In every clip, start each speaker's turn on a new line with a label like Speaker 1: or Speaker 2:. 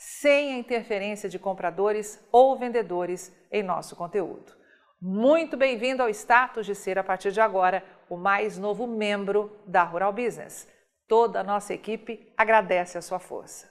Speaker 1: sem a interferência de compradores ou vendedores em nosso conteúdo. Muito bem-vindo ao status de ser, a partir de agora, o mais novo membro da Rural Business. Toda a nossa equipe agradece a sua força.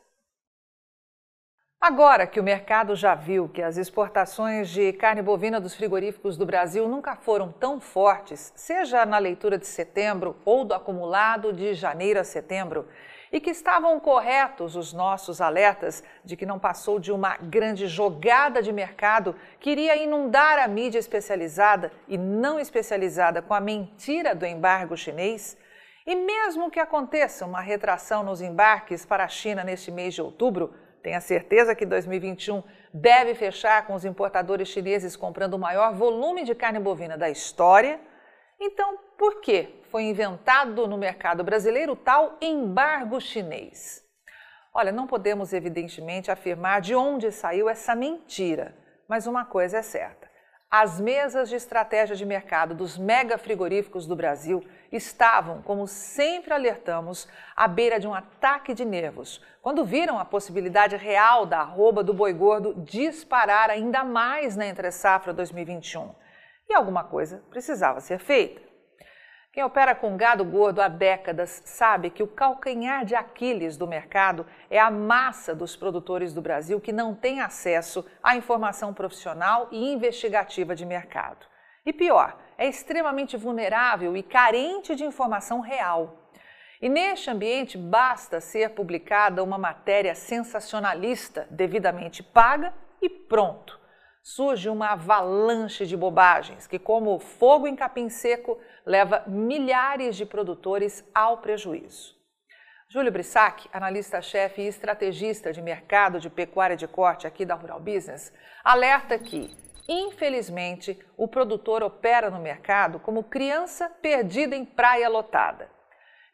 Speaker 1: Agora que o mercado já viu que as exportações de carne bovina dos frigoríficos do Brasil nunca foram tão fortes, seja na leitura de setembro ou do acumulado de janeiro a setembro, e que estavam corretos os nossos alertas de que não passou de uma grande jogada de mercado que iria inundar a mídia especializada e não especializada com a mentira do embargo chinês? E mesmo que aconteça uma retração nos embarques para a China neste mês de outubro, tenha certeza que 2021 deve fechar com os importadores chineses comprando o maior volume de carne bovina da história. Então, por que foi inventado no mercado brasileiro o tal embargo chinês? Olha, não podemos evidentemente afirmar de onde saiu essa mentira, mas uma coisa é certa. As mesas de estratégia de mercado dos mega frigoríficos do Brasil estavam, como sempre alertamos, à beira de um ataque de nervos, quando viram a possibilidade real da arroba do boi gordo disparar ainda mais na entre-safra 2021. E alguma coisa precisava ser feita. Quem opera com gado gordo há décadas sabe que o calcanhar de Aquiles do mercado é a massa dos produtores do Brasil que não tem acesso à informação profissional e investigativa de mercado. E pior, é extremamente vulnerável e carente de informação real. E neste ambiente basta ser publicada uma matéria sensacionalista devidamente paga e pronto surge uma avalanche de bobagens que, como fogo em capim seco, leva milhares de produtores ao prejuízo. Júlio Brissac, analista-chefe e estrategista de mercado de pecuária de corte aqui da Rural Business, alerta que, infelizmente, o produtor opera no mercado como criança perdida em praia lotada.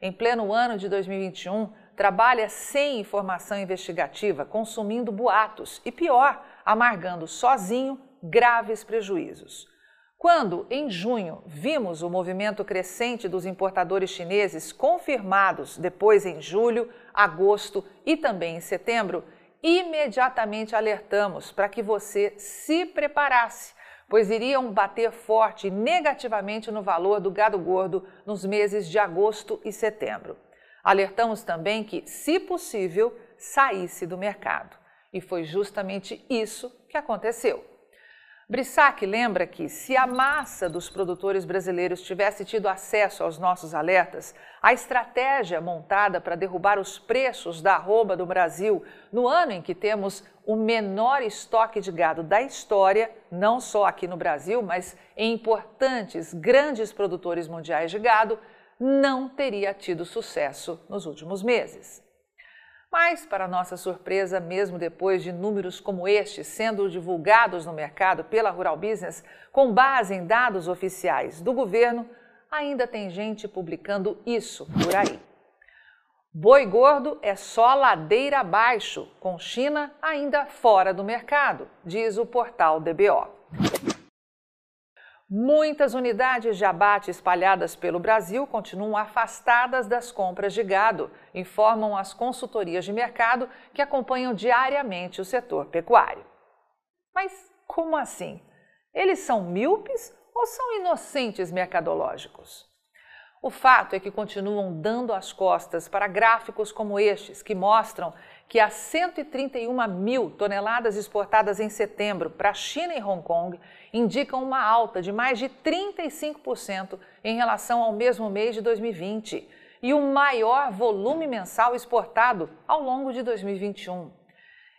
Speaker 1: Em pleno ano de 2021, trabalha sem informação investigativa, consumindo boatos e, pior, amargando sozinho graves prejuízos. Quando, em junho, vimos o movimento crescente dos importadores chineses confirmados depois em julho, agosto e também em setembro, imediatamente alertamos para que você se preparasse, pois iriam bater forte negativamente no valor do gado gordo nos meses de agosto e setembro. Alertamos também que, se possível, saísse do mercado. E foi justamente isso que aconteceu. Brissac lembra que, se a massa dos produtores brasileiros tivesse tido acesso aos nossos alertas, a estratégia montada para derrubar os preços da arroba do Brasil no ano em que temos o menor estoque de gado da história, não só aqui no Brasil, mas em importantes grandes produtores mundiais de gado, não teria tido sucesso nos últimos meses. Mas, para nossa surpresa, mesmo depois de números como este sendo divulgados no mercado pela Rural Business, com base em dados oficiais do governo, ainda tem gente publicando isso por aí. Boi gordo é só ladeira abaixo, com China ainda fora do mercado, diz o portal DBO. Muitas unidades de abate espalhadas pelo Brasil continuam afastadas das compras de gado, informam as consultorias de mercado que acompanham diariamente o setor pecuário. Mas como assim? Eles são míopes ou são inocentes mercadológicos? O fato é que continuam dando as costas para gráficos como estes, que mostram que as 131 mil toneladas exportadas em setembro para a China e Hong Kong indicam uma alta de mais de 35% em relação ao mesmo mês de 2020. e o maior volume mensal exportado ao longo de 2021.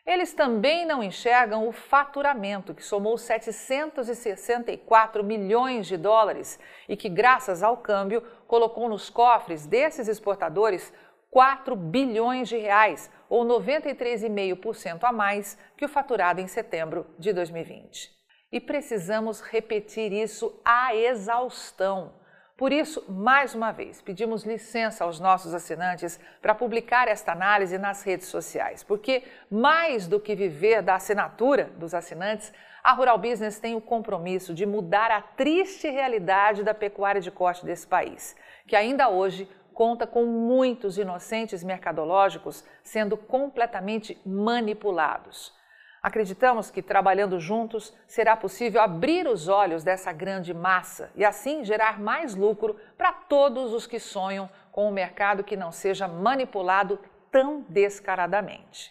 Speaker 1: Eles também não enxergam o faturamento, que somou 764 milhões de dólares e que, graças ao câmbio, colocou nos cofres desses exportadores 4 bilhões de reais, ou 93,5% a mais que o faturado em setembro de 2020. E precisamos repetir isso à exaustão. Por isso, mais uma vez, pedimos licença aos nossos assinantes para publicar esta análise nas redes sociais, porque mais do que viver da assinatura dos assinantes, a Rural Business tem o compromisso de mudar a triste realidade da pecuária de corte desse país, que ainda hoje conta com muitos inocentes mercadológicos sendo completamente manipulados. Acreditamos que, trabalhando juntos, será possível abrir os olhos dessa grande massa e, assim, gerar mais lucro para todos os que sonham com um mercado que não seja manipulado tão descaradamente.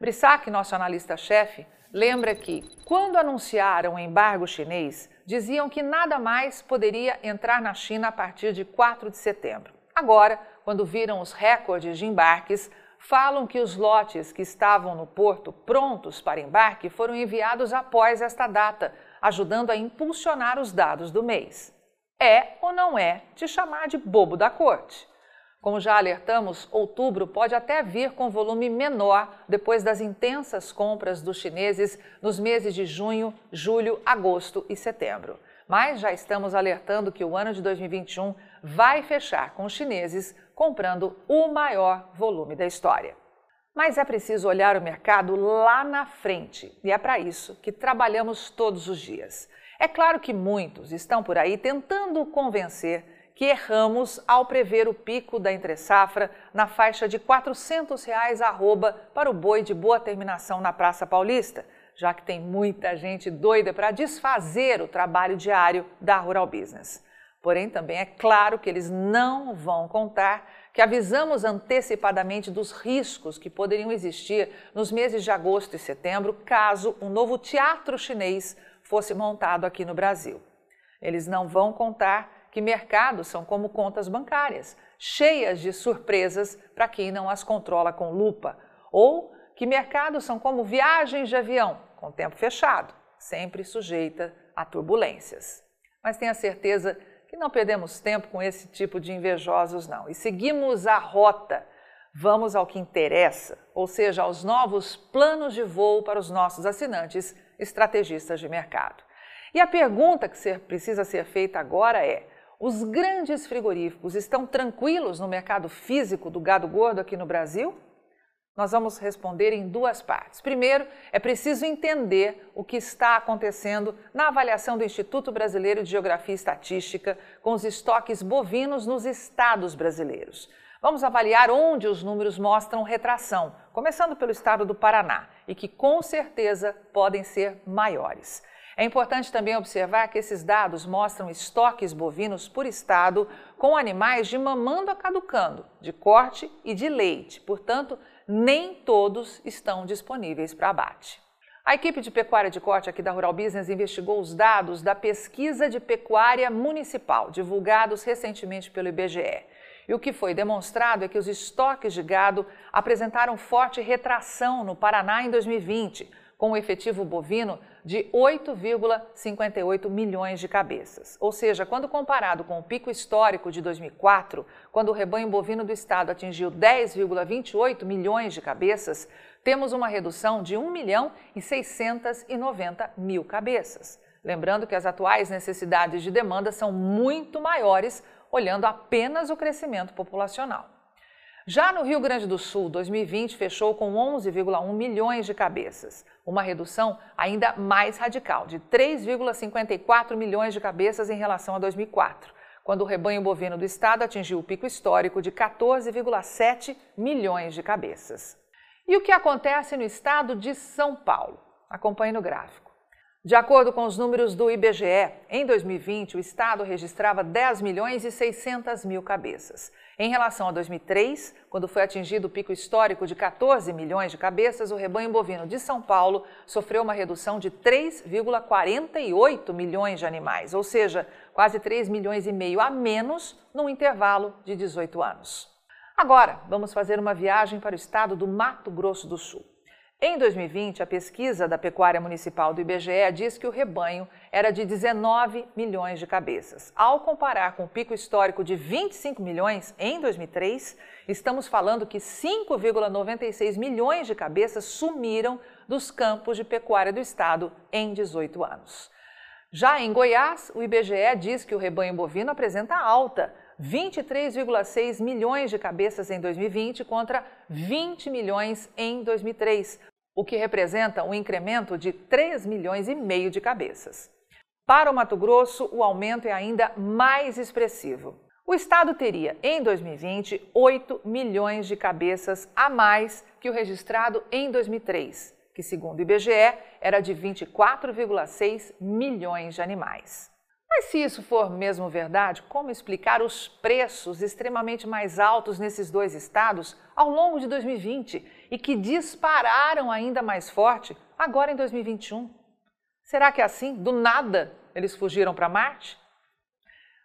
Speaker 1: Brissac, nosso analista-chefe, lembra que, quando anunciaram o embargo chinês, diziam que nada mais poderia entrar na China a partir de 4 de setembro. Agora, quando viram os recordes de embarques, falam que os lotes que estavam no porto prontos para embarque foram enviados após esta data, ajudando a impulsionar os dados do mês. É ou não é te chamar de bobo da corte? Como já alertamos, outubro pode até vir com volume menor depois das intensas compras dos chineses nos meses de junho, julho, agosto e setembro. Mas já estamos alertando que o ano de 2021 vai fechar com os chineses comprando o maior volume da história. Mas é preciso olhar o mercado lá na frente e é para isso que trabalhamos todos os dias. É claro que muitos estão por aí tentando convencer que erramos ao prever o pico da entre-safra na faixa de 400 reais arroba para o boi de boa terminação na Praça Paulista, já que tem muita gente doida para desfazer o trabalho diário da Rural Business. Porém, também é claro que eles não vão contar que avisamos antecipadamente dos riscos que poderiam existir nos meses de agosto e setembro caso um novo teatro chinês fosse montado aqui no Brasil. Eles não vão contar que mercados são como contas bancárias, cheias de surpresas para quem não as controla com lupa, ou que mercados são como viagens de avião, com tempo fechado, sempre sujeita a turbulências. Mas tenha certeza que não perdemos tempo com esse tipo de invejosos, não. E seguimos a rota. Vamos ao que interessa, ou seja, aos novos planos de voo para os nossos assinantes estrategistas de mercado. E a pergunta que precisa ser feita agora é: os grandes frigoríficos estão tranquilos no mercado físico do gado gordo aqui no Brasil? Nós vamos responder em duas partes. Primeiro, é preciso entender o que está acontecendo na avaliação do Instituto Brasileiro de Geografia e Estatística com os estoques bovinos nos estados brasileiros. Vamos avaliar onde os números mostram retração, começando pelo estado do Paraná, e que com certeza podem ser maiores. É importante também observar que esses dados mostram estoques bovinos por estado com animais de mamando a caducando, de corte e de leite. Portanto, nem todos estão disponíveis para abate. A equipe de pecuária de corte aqui da Rural Business investigou os dados da pesquisa de pecuária municipal, divulgados recentemente pelo IBGE. E o que foi demonstrado é que os estoques de gado apresentaram forte retração no Paraná em 2020, com o efetivo bovino de 8,58 milhões de cabeças. Ou seja, quando comparado com o pico histórico de 2004, quando o rebanho bovino do estado atingiu 10,28 milhões de cabeças, temos uma redução de 1 milhão e 690 mil cabeças. Lembrando que as atuais necessidades de demanda são muito maiores, olhando apenas o crescimento populacional. Já no Rio Grande do Sul, 2020 fechou com 11,1 milhões de cabeças, uma redução ainda mais radical, de 3,54 milhões de cabeças em relação a 2004, quando o rebanho bovino do estado atingiu o pico histórico de 14,7 milhões de cabeças. E o que acontece no estado de São Paulo? Acompanhe no gráfico. De acordo com os números do IBGE, em 2020 o estado registrava 10 milhões e 600 mil cabeças. Em relação a 2003, quando foi atingido o pico histórico de 14 milhões de cabeças, o rebanho bovino de São Paulo sofreu uma redução de 3,48 milhões de animais, ou seja, quase 3 milhões e meio a menos num intervalo de 18 anos. Agora, vamos fazer uma viagem para o estado do Mato Grosso do Sul. Em 2020, a pesquisa da Pecuária Municipal do IBGE diz que o rebanho era de 19 milhões de cabeças. Ao comparar com o pico histórico de 25 milhões em 2003, estamos falando que 5,96 milhões de cabeças sumiram dos campos de pecuária do estado em 18 anos. Já em Goiás, o IBGE diz que o rebanho bovino apresenta alta, 23,6 milhões de cabeças em 2020 contra 20 milhões em 2003, o que representa um incremento de 3 milhões e meio de cabeças. Para o Mato Grosso, o aumento é ainda mais expressivo. O estado teria, em 2020, 8 milhões de cabeças a mais que o registrado em 2003, que, segundo o IBGE, era de 24,6 milhões de animais. Mas se isso for mesmo verdade, como explicar os preços extremamente mais altos nesses dois estados ao longo de 2020 e que dispararam ainda mais forte agora em 2021? Será que é assim, do nada, eles fugiram para Marte?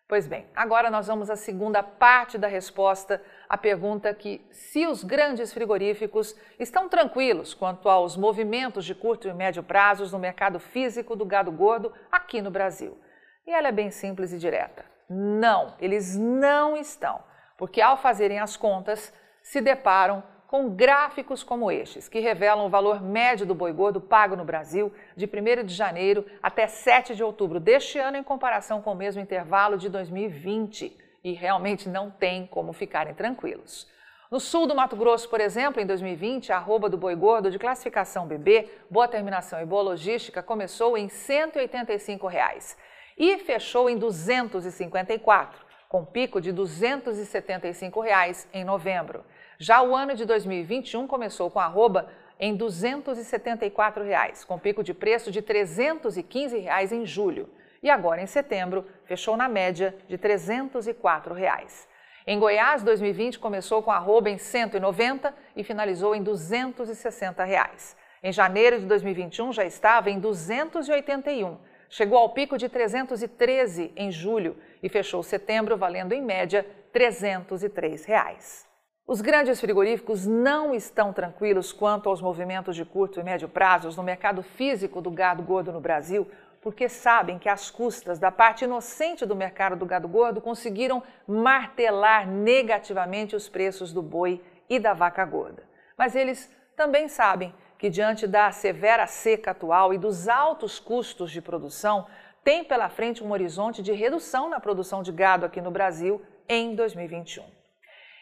Speaker 1: Pois bem, agora nós vamos à segunda parte da resposta à pergunta que se os grandes frigoríficos estão tranquilos quanto aos movimentos de curto e médio prazos no mercado físico do gado gordo aqui no Brasil. E ela é bem simples e direta. Não, eles não estão, porque ao fazerem as contas, se deparam com gráficos como estes, que revelam o valor médio do boi gordo pago no Brasil de 1 de janeiro até 7 de outubro deste ano, em comparação com o mesmo intervalo de 2020. E realmente não tem como ficarem tranquilos. No sul do Mato Grosso, por exemplo, em 2020, a arroba do boi gordo de classificação BB, boa terminação e boa logística começou em 185 reais e fechou em 254, com pico de 275 reais em novembro. Já o ano de 2021 começou com arroba em 274 reais, com pico de preço de 315 reais em julho. E agora, em setembro, fechou na média de 304 reais. Em Goiás, 2020 começou com arroba em 190 e finalizou em 260 reais. Em janeiro de 2021 já estava em 281 chegou ao pico de 313 em julho e fechou setembro valendo em média 303 reais. Os grandes frigoríficos não estão tranquilos quanto aos movimentos de curto e médio prazos no mercado físico do gado gordo no Brasil, porque sabem que as custas da parte inocente do mercado do gado gordo conseguiram martelar negativamente os preços do boi e da vaca gorda. Mas eles também sabem que, diante da severa seca atual e dos altos custos de produção, tem pela frente um horizonte de redução na produção de gado aqui no Brasil em 2021.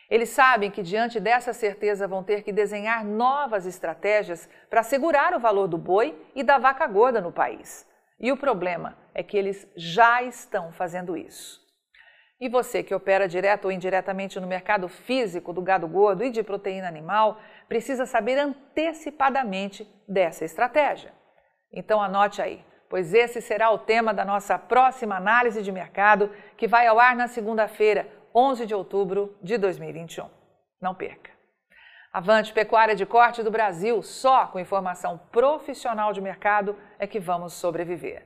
Speaker 1: Eles sabem que, diante dessa certeza, vão ter que desenhar novas estratégias para segurar o valor do boi e da vaca gorda no país. E o problema é que eles já estão fazendo isso. E você que opera direto ou indiretamente no mercado físico do gado gordo e de proteína animal, precisa saber antecipadamente dessa estratégia. Então anote aí, pois esse será o tema da nossa próxima análise de mercado, que vai ao ar na segunda-feira, 11 de outubro de 2021. Não perca. Avante Pecuária de Corte do Brasil, só com informação profissional de mercado é que vamos sobreviver.